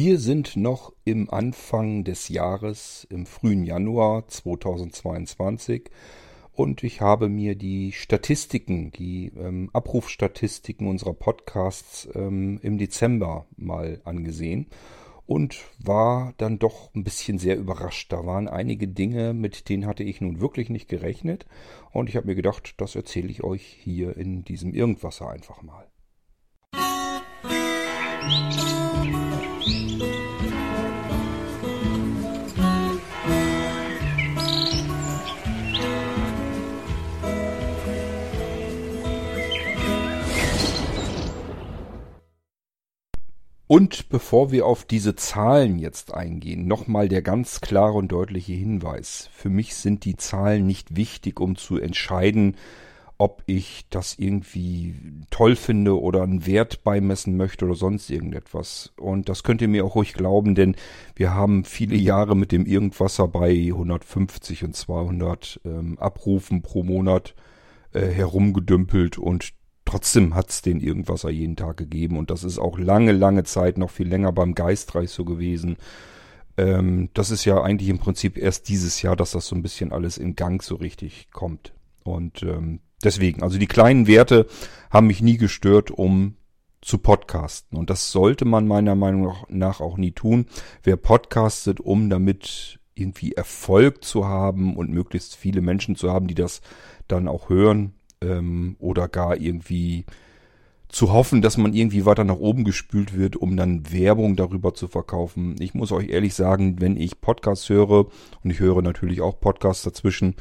Wir sind noch im Anfang des Jahres, im frühen Januar 2022 und ich habe mir die Statistiken, die ähm, Abrufstatistiken unserer Podcasts ähm, im Dezember mal angesehen und war dann doch ein bisschen sehr überrascht. Da waren einige Dinge, mit denen hatte ich nun wirklich nicht gerechnet und ich habe mir gedacht, das erzähle ich euch hier in diesem Irgendwasser einfach mal. Musik Und bevor wir auf diese Zahlen jetzt eingehen, nochmal der ganz klare und deutliche Hinweis. Für mich sind die Zahlen nicht wichtig, um zu entscheiden, ob ich das irgendwie toll finde oder einen Wert beimessen möchte oder sonst irgendetwas. Und das könnt ihr mir auch ruhig glauben, denn wir haben viele Jahre mit dem Irgendwasser bei 150 und 200 ähm, Abrufen pro Monat äh, herumgedümpelt und Trotzdem hat's den Irgendwasser jeden Tag gegeben und das ist auch lange, lange Zeit, noch viel länger beim Geistreich so gewesen. Ähm, das ist ja eigentlich im Prinzip erst dieses Jahr, dass das so ein bisschen alles in Gang so richtig kommt. Und ähm, deswegen, also die kleinen Werte haben mich nie gestört, um zu podcasten. Und das sollte man meiner Meinung nach auch nie tun. Wer podcastet, um damit irgendwie Erfolg zu haben und möglichst viele Menschen zu haben, die das dann auch hören, ähm, oder gar irgendwie zu hoffen, dass man irgendwie weiter nach oben gespült wird, um dann Werbung darüber zu verkaufen. Ich muss euch ehrlich sagen, wenn ich Podcasts höre, und ich höre natürlich auch Podcasts dazwischen,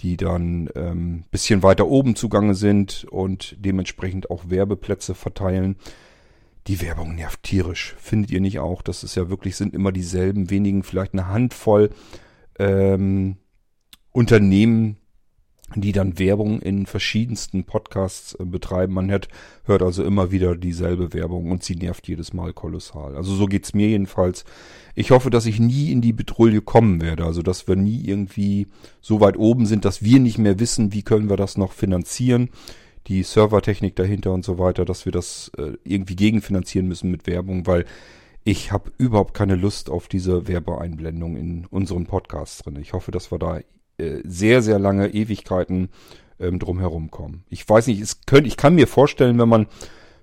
die dann ähm, bisschen weiter oben zugange sind und dementsprechend auch Werbeplätze verteilen. Die Werbung nervt tierisch. Findet ihr nicht auch? Das ist ja wirklich, sind immer dieselben wenigen, vielleicht eine Handvoll ähm, Unternehmen, die dann Werbung in verschiedensten Podcasts äh, betreiben. Man hört, hört also immer wieder dieselbe Werbung und sie nervt jedes Mal kolossal. Also so geht's mir jedenfalls. Ich hoffe, dass ich nie in die Betrouille kommen werde. Also dass wir nie irgendwie so weit oben sind, dass wir nicht mehr wissen, wie können wir das noch finanzieren. Die Servertechnik dahinter und so weiter, dass wir das äh, irgendwie gegenfinanzieren müssen mit Werbung, weil ich habe überhaupt keine Lust auf diese Werbeeinblendung in unseren Podcasts drin. Ich hoffe, dass wir da sehr, sehr lange Ewigkeiten ähm, drumherum kommen. Ich weiß nicht, es könnt, ich kann mir vorstellen, wenn man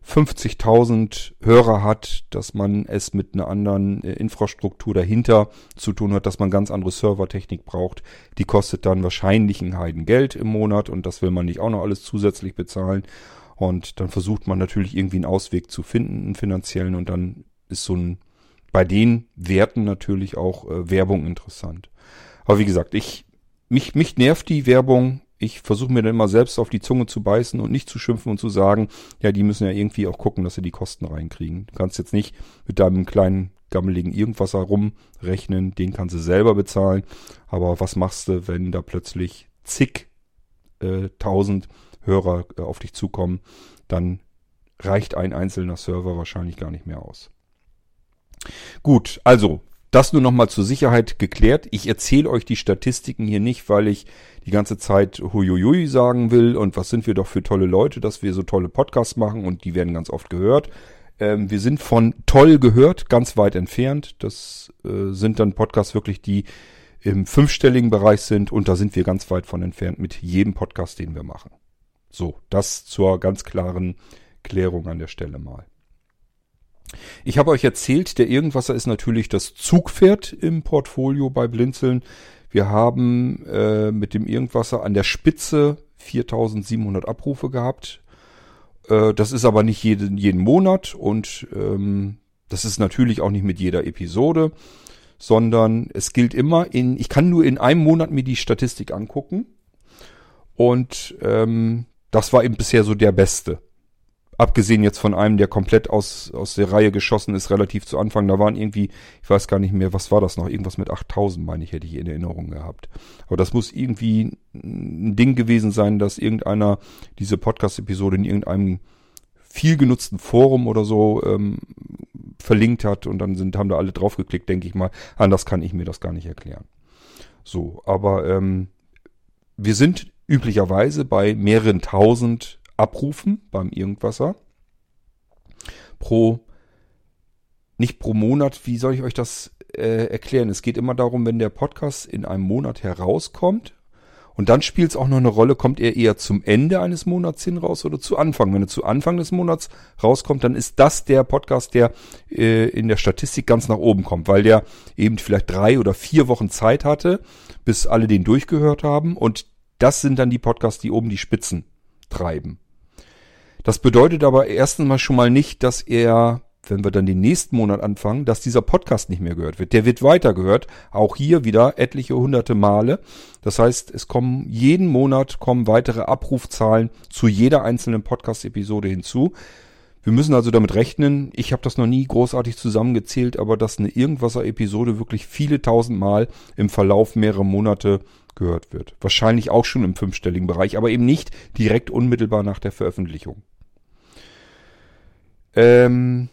50.000 Hörer hat, dass man es mit einer anderen äh, Infrastruktur dahinter zu tun hat, dass man ganz andere Servertechnik braucht. Die kostet dann wahrscheinlich ein Heidengeld im Monat und das will man nicht auch noch alles zusätzlich bezahlen. Und dann versucht man natürlich irgendwie einen Ausweg zu finden, einen finanziellen und dann ist so ein bei den Werten natürlich auch äh, Werbung interessant. Aber wie gesagt, ich mich, mich nervt die Werbung. Ich versuche mir dann immer selbst auf die Zunge zu beißen und nicht zu schimpfen und zu sagen, ja, die müssen ja irgendwie auch gucken, dass sie die Kosten reinkriegen. Du kannst jetzt nicht mit deinem kleinen gammeligen irgendwas herumrechnen, den kannst du selber bezahlen. Aber was machst du, wenn da plötzlich zig äh, tausend Hörer äh, auf dich zukommen? Dann reicht ein einzelner Server wahrscheinlich gar nicht mehr aus. Gut, also das nur nochmal zur Sicherheit geklärt. Ich erzähle euch die Statistiken hier nicht, weil ich die ganze Zeit huiuiui sagen will und was sind wir doch für tolle Leute, dass wir so tolle Podcasts machen und die werden ganz oft gehört. Ähm, wir sind von toll gehört ganz weit entfernt. Das äh, sind dann Podcasts wirklich, die im fünfstelligen Bereich sind und da sind wir ganz weit von entfernt mit jedem Podcast, den wir machen. So, das zur ganz klaren Klärung an der Stelle mal. Ich habe euch erzählt, der Irgendwasser ist natürlich das Zugpferd im Portfolio bei Blinzeln. Wir haben äh, mit dem Irgendwasser an der Spitze 4700 Abrufe gehabt. Äh, das ist aber nicht jeden, jeden Monat und ähm, das ist natürlich auch nicht mit jeder Episode, sondern es gilt immer in, ich kann nur in einem Monat mir die Statistik angucken und ähm, das war eben bisher so der beste. Abgesehen jetzt von einem, der komplett aus, aus der Reihe geschossen ist, relativ zu Anfang. Da waren irgendwie, ich weiß gar nicht mehr, was war das noch? Irgendwas mit 8000, meine ich, hätte ich in Erinnerung gehabt. Aber das muss irgendwie ein Ding gewesen sein, dass irgendeiner diese Podcast-Episode in irgendeinem viel genutzten Forum oder so ähm, verlinkt hat und dann sind, haben da alle draufgeklickt, denke ich mal. Anders kann ich mir das gar nicht erklären. So, aber ähm, wir sind üblicherweise bei mehreren tausend abrufen beim Irgendwasser pro nicht pro Monat, wie soll ich euch das äh, erklären? Es geht immer darum, wenn der Podcast in einem Monat herauskommt, und dann spielt es auch noch eine Rolle, kommt er eher zum Ende eines Monats hin raus oder zu Anfang. Wenn er zu Anfang des Monats rauskommt, dann ist das der Podcast, der äh, in der Statistik ganz nach oben kommt, weil der eben vielleicht drei oder vier Wochen Zeit hatte, bis alle den durchgehört haben. Und das sind dann die Podcasts, die oben die Spitzen treiben. Das bedeutet aber erstens mal schon mal nicht, dass er wenn wir dann den nächsten Monat anfangen, dass dieser Podcast nicht mehr gehört wird. Der wird weiter gehört, auch hier wieder etliche hunderte Male. Das heißt, es kommen jeden Monat kommen weitere Abrufzahlen zu jeder einzelnen Podcast-Episode hinzu. Wir müssen also damit rechnen, ich habe das noch nie großartig zusammengezählt, aber dass eine Irgendwasser-Episode wirklich viele tausend Mal im Verlauf mehrerer Monate gehört wird. Wahrscheinlich auch schon im fünfstelligen Bereich, aber eben nicht direkt unmittelbar nach der Veröffentlichung. Ähm,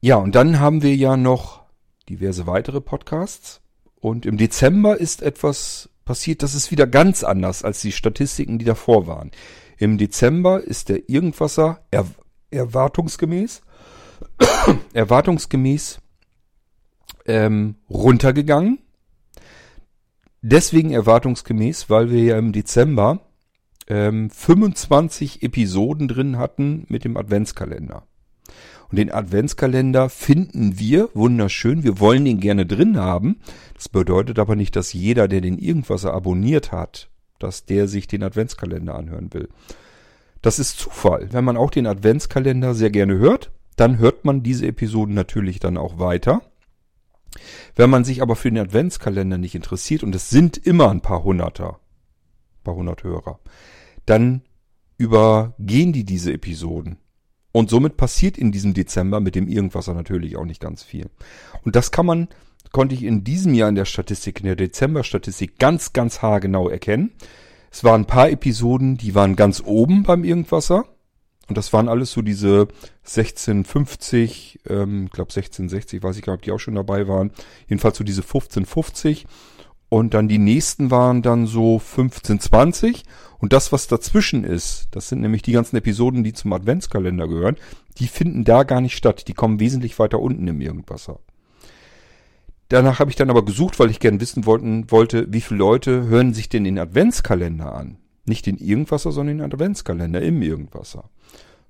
ja, und dann haben wir ja noch diverse weitere Podcasts. Und im Dezember ist etwas passiert, das ist wieder ganz anders als die Statistiken, die davor waren. Im Dezember ist der Irgendwasser er, erwartungsgemäß, erwartungsgemäß ähm, runtergegangen. Deswegen erwartungsgemäß, weil wir ja im Dezember ähm, 25 Episoden drin hatten mit dem Adventskalender. Und den Adventskalender finden wir wunderschön. Wir wollen ihn gerne drin haben. Das bedeutet aber nicht, dass jeder, der den irgendwas abonniert hat, dass der sich den Adventskalender anhören will. Das ist Zufall. Wenn man auch den Adventskalender sehr gerne hört, dann hört man diese Episoden natürlich dann auch weiter. Wenn man sich aber für den Adventskalender nicht interessiert, und es sind immer ein paar Hunderter, paar hundert Hörer, dann übergehen die diese Episoden. Und somit passiert in diesem Dezember mit dem Irgendwasser natürlich auch nicht ganz viel. Und das kann man, konnte ich in diesem Jahr in der Statistik, in der Dezember-Statistik ganz, ganz haargenau erkennen. Es waren ein paar Episoden, die waren ganz oben beim Irgendwasser. Und das waren alles so diese 1650, ähm, ich glaube 1660, weiß ich gar nicht, ob die auch schon dabei waren. Jedenfalls so diese 1550. Und dann die nächsten waren dann so 1520. Und das, was dazwischen ist, das sind nämlich die ganzen Episoden, die zum Adventskalender gehören, die finden da gar nicht statt. Die kommen wesentlich weiter unten im Irgendwasser. Danach habe ich dann aber gesucht, weil ich gern wissen wollten, wollte, wie viele Leute hören sich denn den Adventskalender an. Nicht den Irgendwasser, sondern den Adventskalender im Irgendwasser.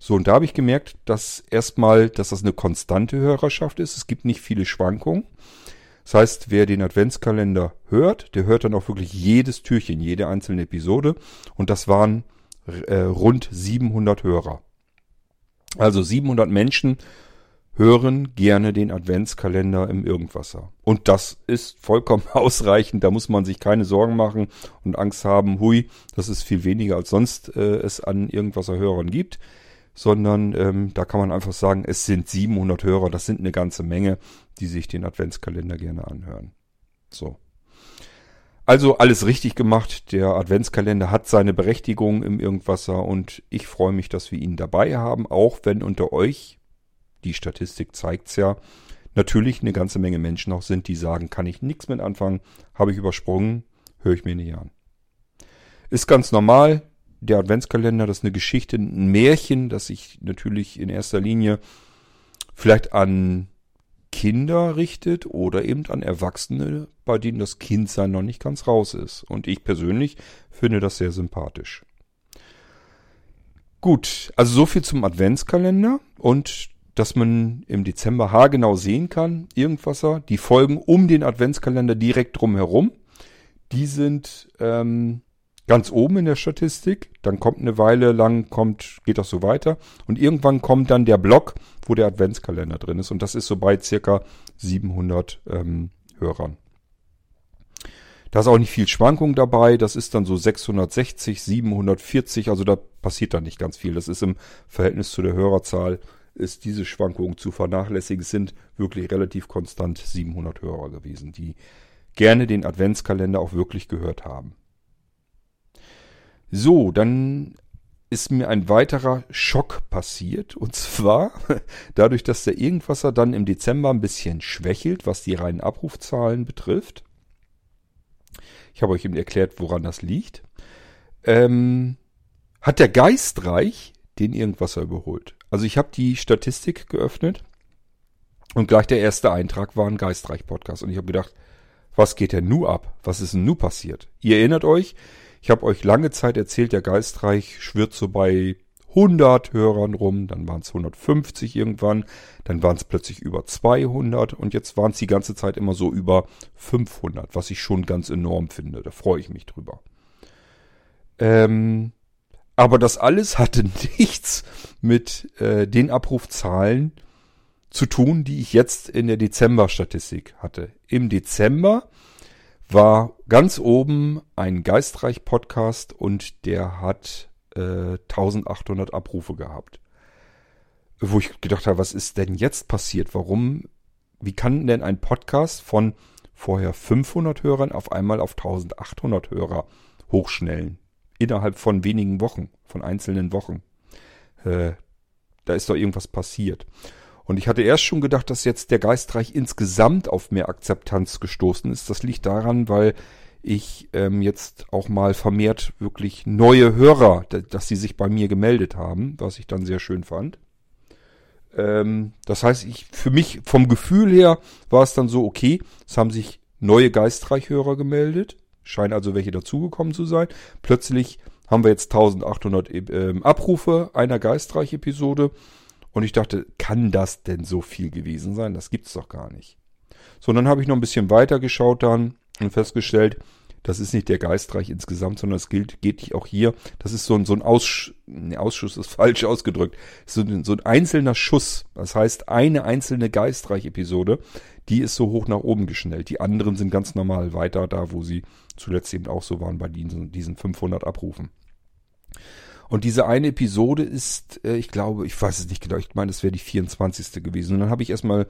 So, und da habe ich gemerkt, dass erstmal, dass das eine konstante Hörerschaft ist. Es gibt nicht viele Schwankungen. Das heißt, wer den Adventskalender hört, der hört dann auch wirklich jedes Türchen, jede einzelne Episode. Und das waren äh, rund 700 Hörer. Also 700 Menschen hören gerne den Adventskalender im Irgendwasser. Und das ist vollkommen ausreichend. Da muss man sich keine Sorgen machen und Angst haben, hui, das ist viel weniger als sonst äh, es an Irgendwasser-Hörern gibt sondern ähm, da kann man einfach sagen, es sind 700 Hörer, das sind eine ganze Menge, die sich den Adventskalender gerne anhören. So. Also alles richtig gemacht. Der Adventskalender hat seine Berechtigung im Irgendwasser und ich freue mich, dass wir ihn dabei haben, auch wenn unter euch, die Statistik zeigt's ja, natürlich eine ganze Menge Menschen auch sind, die sagen, kann ich nichts mit anfangen, habe ich übersprungen, höre ich mir nicht an. Ist ganz normal, der Adventskalender, das ist eine Geschichte, ein Märchen, das sich natürlich in erster Linie vielleicht an Kinder richtet oder eben an Erwachsene, bei denen das Kindsein noch nicht ganz raus ist. Und ich persönlich finde das sehr sympathisch. Gut, also so viel zum Adventskalender und dass man im Dezember haargenau sehen kann, Irgendwasser, die Folgen um den Adventskalender direkt drumherum, die sind ähm, ganz oben in der Statistik, dann kommt eine Weile lang, kommt, geht das so weiter und irgendwann kommt dann der Block, wo der Adventskalender drin ist und das ist so bei circa 700 ähm, Hörern. Da ist auch nicht viel Schwankung dabei, das ist dann so 660, 740, also da passiert dann nicht ganz viel. Das ist im Verhältnis zu der Hörerzahl, ist diese Schwankung zu vernachlässigen, es sind wirklich relativ konstant 700 Hörer gewesen, die gerne den Adventskalender auch wirklich gehört haben. So, dann ist mir ein weiterer Schock passiert. Und zwar dadurch, dass der Irgendwasser dann im Dezember ein bisschen schwächelt, was die reinen Abrufzahlen betrifft. Ich habe euch eben erklärt, woran das liegt. Ähm, hat der Geistreich den Irgendwasser überholt. Also ich habe die Statistik geöffnet Und gleich der erste Eintrag war ein Geistreich-Podcast. Und ich habe gedacht, was geht denn nu ab? Was ist denn nu passiert? Ihr erinnert euch, ich habe euch lange Zeit erzählt, der Geistreich schwirrt so bei 100 Hörern rum, dann waren es 150 irgendwann, dann waren es plötzlich über 200 und jetzt waren es die ganze Zeit immer so über 500, was ich schon ganz enorm finde. Da freue ich mich drüber. Ähm, aber das alles hatte nichts mit äh, den Abrufzahlen zu tun, die ich jetzt in der Dezember-Statistik hatte. Im Dezember war ganz oben ein Geistreich-Podcast und der hat äh, 1800 Abrufe gehabt. Wo ich gedacht habe, was ist denn jetzt passiert? Warum, wie kann denn ein Podcast von vorher 500 Hörern auf einmal auf 1800 Hörer hochschnellen? Innerhalb von wenigen Wochen, von einzelnen Wochen. Äh, da ist doch irgendwas passiert. Und ich hatte erst schon gedacht, dass jetzt der Geistreich insgesamt auf mehr Akzeptanz gestoßen ist. Das liegt daran, weil ich ähm, jetzt auch mal vermehrt wirklich neue Hörer, dass sie sich bei mir gemeldet haben, was ich dann sehr schön fand. Ähm, das heißt, ich für mich vom Gefühl her war es dann so okay. Es haben sich neue Geistreich-Hörer gemeldet, scheinen also welche dazugekommen zu sein. Plötzlich haben wir jetzt 1800 äh, Abrufe einer Geistreich-Episode und ich dachte, kann das denn so viel gewesen sein? Das gibt's doch gar nicht. So, dann habe ich noch ein bisschen weiter geschaut dann und festgestellt, das ist nicht der Geistreich insgesamt, sondern es gilt, geht auch hier. Das ist so ein, so ein Aussch ne, Ausschuss, ist falsch ausgedrückt. So ein, so ein einzelner Schuss. Das heißt, eine einzelne Geistreich-Episode, die ist so hoch nach oben geschnellt. Die anderen sind ganz normal weiter da, wo sie zuletzt eben auch so waren bei diesen, diesen 500 Abrufen. Und diese eine Episode ist, äh, ich glaube, ich weiß es nicht genau, ich meine, es wäre die 24. gewesen. Und dann habe ich erstmal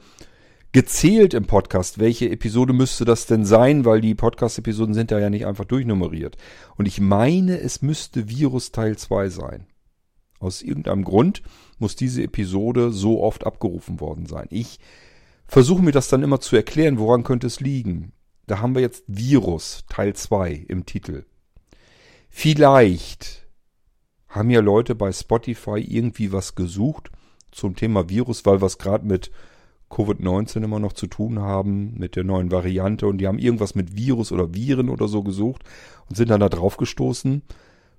gezählt im Podcast, welche Episode müsste das denn sein, weil die Podcast-Episoden sind ja nicht einfach durchnummeriert. Und ich meine, es müsste Virus Teil 2 sein. Aus irgendeinem Grund muss diese Episode so oft abgerufen worden sein. Ich versuche mir das dann immer zu erklären, woran könnte es liegen. Da haben wir jetzt Virus Teil 2 im Titel. Vielleicht haben ja Leute bei Spotify irgendwie was gesucht zum Thema Virus, weil wir es gerade mit Covid-19 immer noch zu tun haben, mit der neuen Variante und die haben irgendwas mit Virus oder Viren oder so gesucht und sind dann da drauf gestoßen.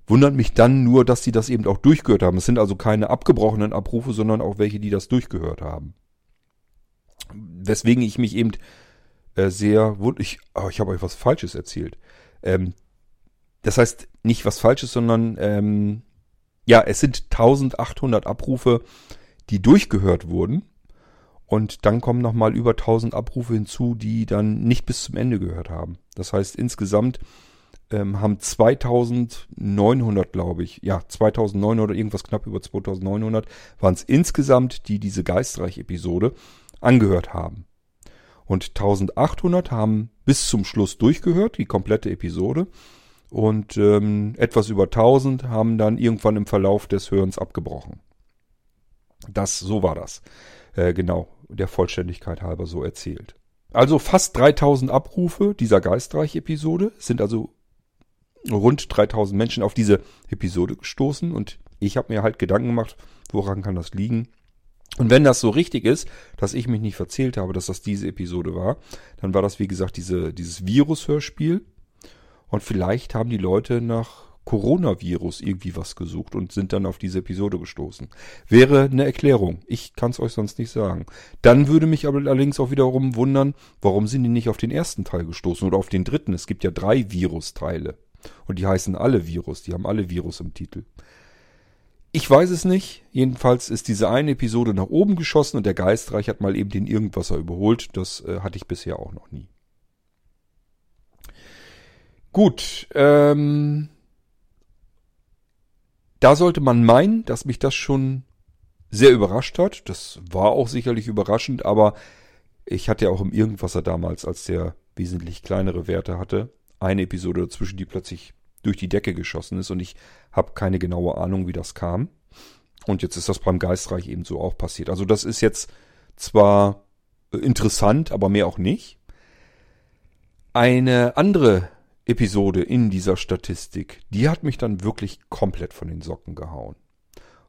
Wundert mich dann nur, dass sie das eben auch durchgehört haben. Es sind also keine abgebrochenen Abrufe, sondern auch welche, die das durchgehört haben. Weswegen ich mich eben äh, sehr ich, oh, ich habe euch was Falsches erzählt. Ähm, das heißt nicht was Falsches, sondern ähm, ja, es sind 1800 Abrufe, die durchgehört wurden. Und dann kommen nochmal über 1000 Abrufe hinzu, die dann nicht bis zum Ende gehört haben. Das heißt, insgesamt ähm, haben 2900, glaube ich, ja, 2900, irgendwas knapp über 2900, waren es insgesamt, die diese Geistreich-Episode angehört haben. Und 1800 haben bis zum Schluss durchgehört, die komplette Episode und ähm, etwas über 1000 haben dann irgendwann im Verlauf des Hörens abgebrochen. Das, so war das. Äh, genau, der Vollständigkeit halber so erzählt. Also fast 3000 Abrufe dieser Geistreich-Episode sind also rund 3000 Menschen auf diese Episode gestoßen und ich habe mir halt Gedanken gemacht, woran kann das liegen? Und wenn das so richtig ist, dass ich mich nicht verzählt habe, dass das diese Episode war, dann war das wie gesagt diese, dieses Virus-Hörspiel und vielleicht haben die Leute nach Coronavirus irgendwie was gesucht und sind dann auf diese Episode gestoßen. Wäre eine Erklärung. Ich kann es euch sonst nicht sagen. Dann würde mich aber allerdings auch wiederum wundern, warum sind die nicht auf den ersten Teil gestoßen oder auf den dritten. Es gibt ja drei Virusteile. Und die heißen alle Virus. Die haben alle Virus im Titel. Ich weiß es nicht. Jedenfalls ist diese eine Episode nach oben geschossen und der Geistreich hat mal eben den Irgendwasser überholt. Das äh, hatte ich bisher auch noch nie. Gut, ähm, da sollte man meinen, dass mich das schon sehr überrascht hat. Das war auch sicherlich überraschend, aber ich hatte ja auch im Irgendwasser damals, als der wesentlich kleinere Werte hatte, eine Episode dazwischen, die plötzlich durch die Decke geschossen ist und ich habe keine genaue Ahnung, wie das kam. Und jetzt ist das beim Geistreich eben so auch passiert. Also das ist jetzt zwar interessant, aber mehr auch nicht. Eine andere Episode in dieser Statistik, die hat mich dann wirklich komplett von den Socken gehauen.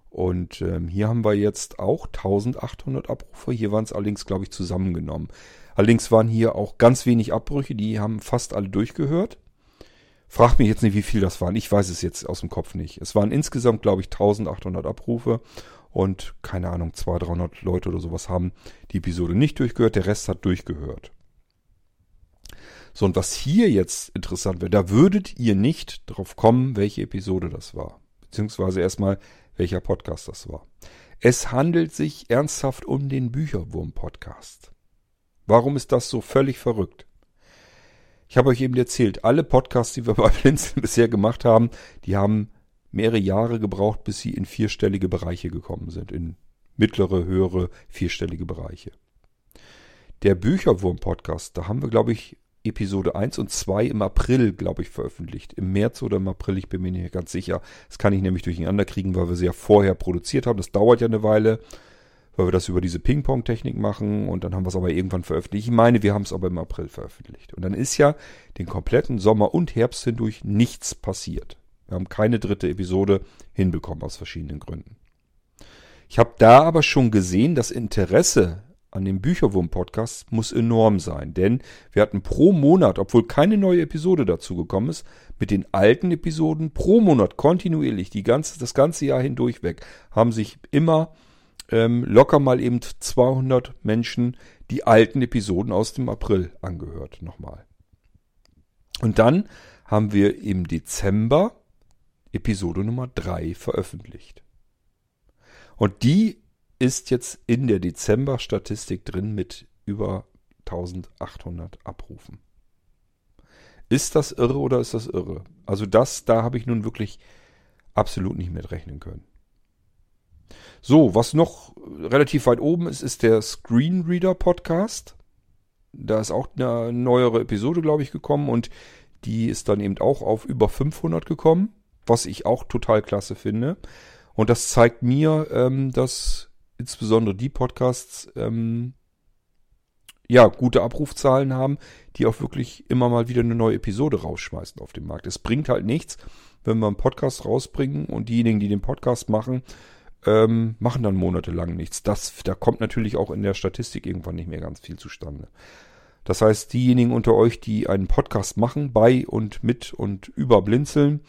Und ähm, hier haben wir jetzt auch 1800 Abrufe. Hier waren es allerdings, glaube ich, zusammengenommen. Allerdings waren hier auch ganz wenig Abbrüche. Die haben fast alle durchgehört. Frag mich jetzt nicht, wie viel das waren. Ich weiß es jetzt aus dem Kopf nicht. Es waren insgesamt, glaube ich, 1800 Abrufe. Und keine Ahnung, 200, 300 Leute oder sowas haben die Episode nicht durchgehört. Der Rest hat durchgehört. So, und was hier jetzt interessant wäre, da würdet ihr nicht drauf kommen, welche Episode das war. Beziehungsweise erstmal, welcher Podcast das war. Es handelt sich ernsthaft um den Bücherwurm-Podcast. Warum ist das so völlig verrückt? Ich habe euch eben erzählt, alle Podcasts, die wir bei Blinzeln bisher gemacht haben, die haben mehrere Jahre gebraucht, bis sie in vierstellige Bereiche gekommen sind. In mittlere, höhere, vierstellige Bereiche. Der Bücherwurm-Podcast, da haben wir, glaube ich, Episode 1 und 2 im April, glaube ich, veröffentlicht. Im März oder im April, ich bin mir nicht ganz sicher. Das kann ich nämlich durcheinander kriegen, weil wir sie ja vorher produziert haben. Das dauert ja eine Weile, weil wir das über diese Ping-Pong-Technik machen und dann haben wir es aber irgendwann veröffentlicht. Ich meine, wir haben es aber im April veröffentlicht. Und dann ist ja den kompletten Sommer und Herbst hindurch nichts passiert. Wir haben keine dritte Episode hinbekommen aus verschiedenen Gründen. Ich habe da aber schon gesehen, das Interesse an dem Bücherwurm-Podcast muss enorm sein, denn wir hatten pro Monat, obwohl keine neue Episode dazu gekommen ist, mit den alten Episoden pro Monat kontinuierlich die ganze, das ganze Jahr hindurch weg, haben sich immer ähm, locker mal eben 200 Menschen die alten Episoden aus dem April angehört nochmal. Und dann haben wir im Dezember Episode Nummer 3 veröffentlicht. Und die ist jetzt in der Dezember-Statistik drin mit über 1800 Abrufen. Ist das irre oder ist das irre? Also das, da habe ich nun wirklich absolut nicht mit rechnen können. So, was noch relativ weit oben ist, ist der Screenreader Podcast. Da ist auch eine neuere Episode, glaube ich, gekommen und die ist dann eben auch auf über 500 gekommen, was ich auch total klasse finde. Und das zeigt mir, ähm, dass insbesondere die Podcasts ähm, ja gute Abrufzahlen haben, die auch wirklich immer mal wieder eine neue Episode rausschmeißen auf dem Markt. Es bringt halt nichts, wenn wir einen Podcast rausbringen und diejenigen, die den Podcast machen, ähm, machen dann monatelang nichts. Das, da kommt natürlich auch in der Statistik irgendwann nicht mehr ganz viel zustande. Das heißt, diejenigen unter euch, die einen Podcast machen, bei und mit und über Blinzeln,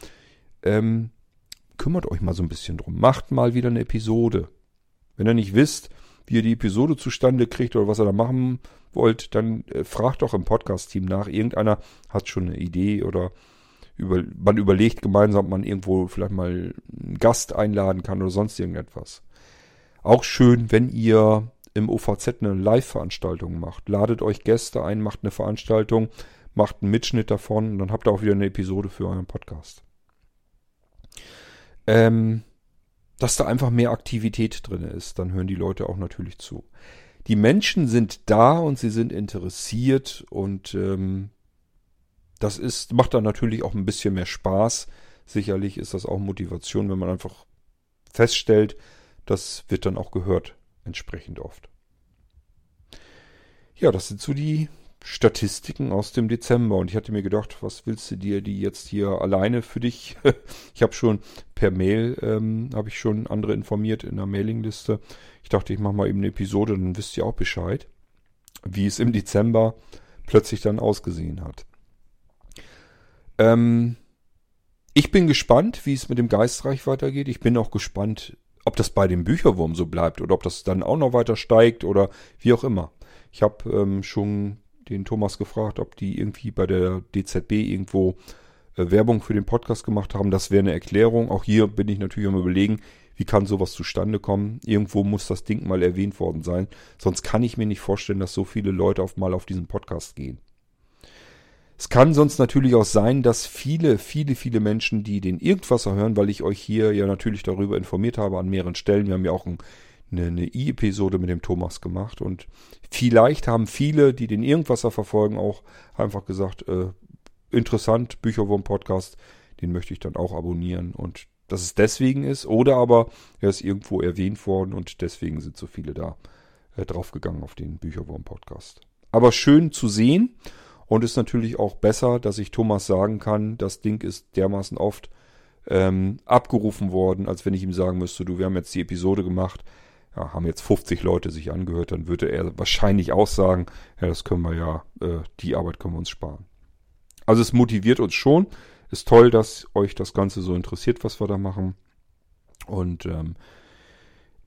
ähm, kümmert euch mal so ein bisschen drum. Macht mal wieder eine Episode. Wenn ihr nicht wisst, wie ihr die Episode zustande kriegt oder was ihr da machen wollt, dann äh, fragt doch im Podcast-Team nach. Irgendeiner hat schon eine Idee oder über, man überlegt gemeinsam, ob man irgendwo vielleicht mal einen Gast einladen kann oder sonst irgendetwas. Auch schön, wenn ihr im OVZ eine Live-Veranstaltung macht. Ladet euch Gäste ein, macht eine Veranstaltung, macht einen Mitschnitt davon und dann habt ihr auch wieder eine Episode für euren Podcast. Ähm, dass da einfach mehr Aktivität drin ist. Dann hören die Leute auch natürlich zu. Die Menschen sind da und sie sind interessiert und ähm, das ist, macht dann natürlich auch ein bisschen mehr Spaß. Sicherlich ist das auch Motivation, wenn man einfach feststellt, das wird dann auch gehört, entsprechend oft. Ja, das sind so die Statistiken aus dem Dezember und ich hatte mir gedacht, was willst du dir die jetzt hier alleine für dich? ich habe schon per Mail ähm, habe ich schon andere informiert in der Mailingliste. Ich dachte, ich mache mal eben eine Episode, dann wisst ihr auch Bescheid, wie es im Dezember plötzlich dann ausgesehen hat. Ähm, ich bin gespannt, wie es mit dem Geistreich weitergeht. Ich bin auch gespannt, ob das bei dem Bücherwurm so bleibt oder ob das dann auch noch weiter steigt oder wie auch immer. Ich habe ähm, schon den Thomas gefragt, ob die irgendwie bei der DZB irgendwo äh, Werbung für den Podcast gemacht haben. Das wäre eine Erklärung. Auch hier bin ich natürlich am überlegen, wie kann sowas zustande kommen. Irgendwo muss das Ding mal erwähnt worden sein. Sonst kann ich mir nicht vorstellen, dass so viele Leute auf mal auf diesen Podcast gehen. Es kann sonst natürlich auch sein, dass viele, viele, viele Menschen, die den Irgendwasser hören, weil ich euch hier ja natürlich darüber informiert habe an mehreren Stellen. Wir haben ja auch ein eine, eine I-Episode mit dem Thomas gemacht. Und vielleicht haben viele, die den Irgendwasser verfolgen, auch einfach gesagt, äh, interessant, Bücherwurm-Podcast, den möchte ich dann auch abonnieren. Und dass es deswegen ist oder aber er ist irgendwo erwähnt worden und deswegen sind so viele da äh, draufgegangen auf den Bücherwurm-Podcast. Aber schön zu sehen. Und ist natürlich auch besser, dass ich Thomas sagen kann, das Ding ist dermaßen oft ähm, abgerufen worden, als wenn ich ihm sagen müsste, du, wir haben jetzt die Episode gemacht, ja, haben jetzt 50 Leute sich angehört, dann würde er wahrscheinlich auch sagen, ja, das können wir ja, äh, die Arbeit können wir uns sparen. Also es motiviert uns schon. Ist toll, dass euch das Ganze so interessiert, was wir da machen. Und ähm,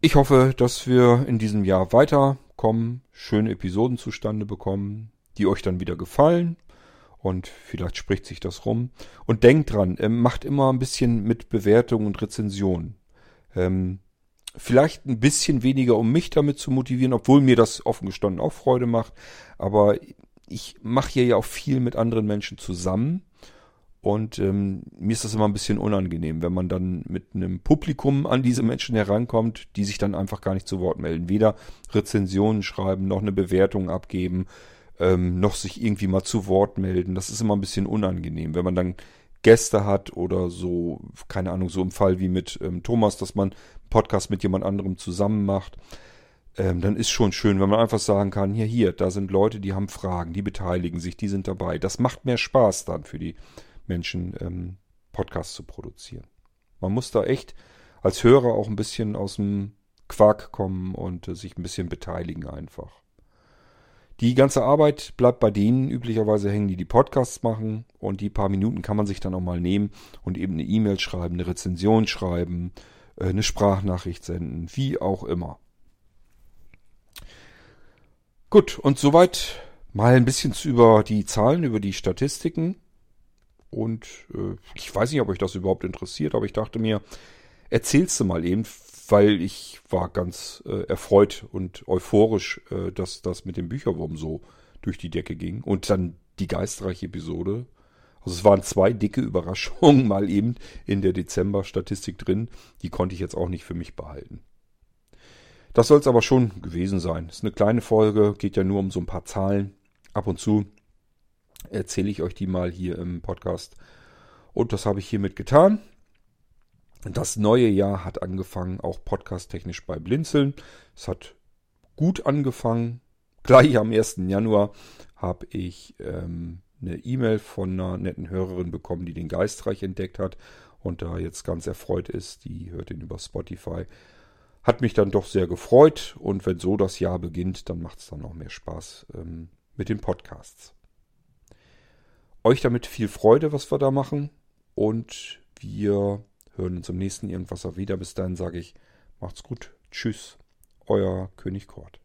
ich hoffe, dass wir in diesem Jahr weiterkommen, schöne Episoden zustande bekommen, die euch dann wieder gefallen. Und vielleicht spricht sich das rum. Und denkt dran, ähm, macht immer ein bisschen mit Bewertung und Rezension. Ähm, vielleicht ein bisschen weniger, um mich damit zu motivieren, obwohl mir das offen gestanden auch Freude macht. Aber ich mache hier ja auch viel mit anderen Menschen zusammen. Und ähm, mir ist das immer ein bisschen unangenehm, wenn man dann mit einem Publikum an diese Menschen herankommt, die sich dann einfach gar nicht zu Wort melden. Weder Rezensionen schreiben, noch eine Bewertung abgeben, ähm, noch sich irgendwie mal zu Wort melden. Das ist immer ein bisschen unangenehm, wenn man dann Gäste hat oder so, keine Ahnung, so im Fall wie mit ähm, Thomas, dass man Podcast mit jemand anderem zusammen macht. Ähm, dann ist schon schön, wenn man einfach sagen kann, hier, hier, da sind Leute, die haben Fragen, die beteiligen sich, die sind dabei. Das macht mehr Spaß dann für die Menschen ähm, Podcasts zu produzieren. Man muss da echt als Hörer auch ein bisschen aus dem Quark kommen und äh, sich ein bisschen beteiligen einfach. Die ganze Arbeit bleibt bei denen üblicherweise hängen, die die Podcasts machen und die paar Minuten kann man sich dann auch mal nehmen und eben eine E-Mail schreiben, eine Rezension schreiben, eine Sprachnachricht senden, wie auch immer. Gut, und soweit mal ein bisschen über die Zahlen, über die Statistiken. Und äh, ich weiß nicht, ob euch das überhaupt interessiert, aber ich dachte mir, erzählst du mal eben, weil ich war ganz äh, erfreut und euphorisch, äh, dass das mit dem Bücherwurm so durch die Decke ging. Und dann die geistreiche Episode. Also es waren zwei dicke Überraschungen mal eben in der Dezember-Statistik drin. Die konnte ich jetzt auch nicht für mich behalten. Das soll es aber schon gewesen sein. Ist eine kleine Folge, geht ja nur um so ein paar Zahlen. Ab und zu erzähle ich euch die mal hier im Podcast. Und das habe ich hiermit getan. Das neue Jahr hat angefangen, auch podcast-technisch bei Blinzeln. Es hat gut angefangen. Gleich am 1. Januar habe ich ähm, eine E-Mail von einer netten Hörerin bekommen, die den Geistreich entdeckt hat und da jetzt ganz erfreut ist. Die hört ihn über Spotify. Hat mich dann doch sehr gefreut und wenn so das Jahr beginnt, dann macht es dann noch mehr Spaß ähm, mit den Podcasts euch damit viel Freude, was wir da machen. Und wir hören uns im nächsten Irgendwas wieder. Bis dahin sage ich, macht's gut. Tschüss. Euer König Kort.